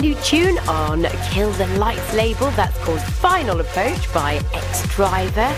new tune on Kill the Lights label that's called Final Approach by Ex-Driver.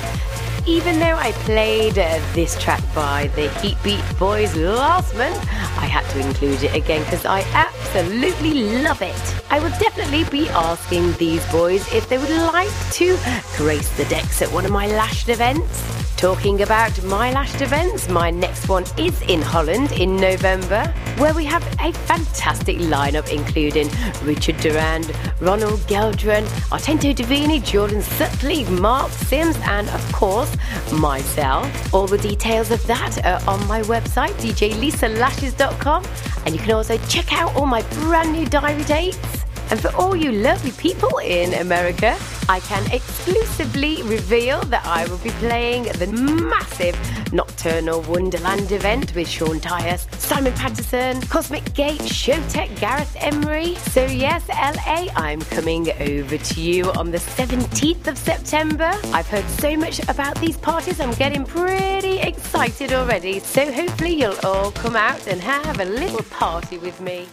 Even though I played uh, this track by the Heatbeat Boys last month, I had to include it again because I absolutely love it. I will definitely be asking these boys if they would like to grace the decks at one of my lashed events. Talking about my lashed events, my next one is in Holland in November, where we have a fantastic lineup including Richard Durand, Ronald Geldron, Artento Divini, Jordan Suckley, Mark Sims, and of course, myself. All the details of that are on my website, djlisalashes.com, and you can also check out all my brand new diary dates. And for all you lovely people in America, I can exclusively reveal that I will be playing the massive Nocturnal Wonderland event with Sean Tyas, Simon Patterson, Cosmic Gate, Showtek, Gareth Emery. So, yes, LA, I'm coming over to you on the 17th of September. I've heard so much about these parties, I'm getting pretty excited already. So, hopefully, you'll all come out and have a little party with me.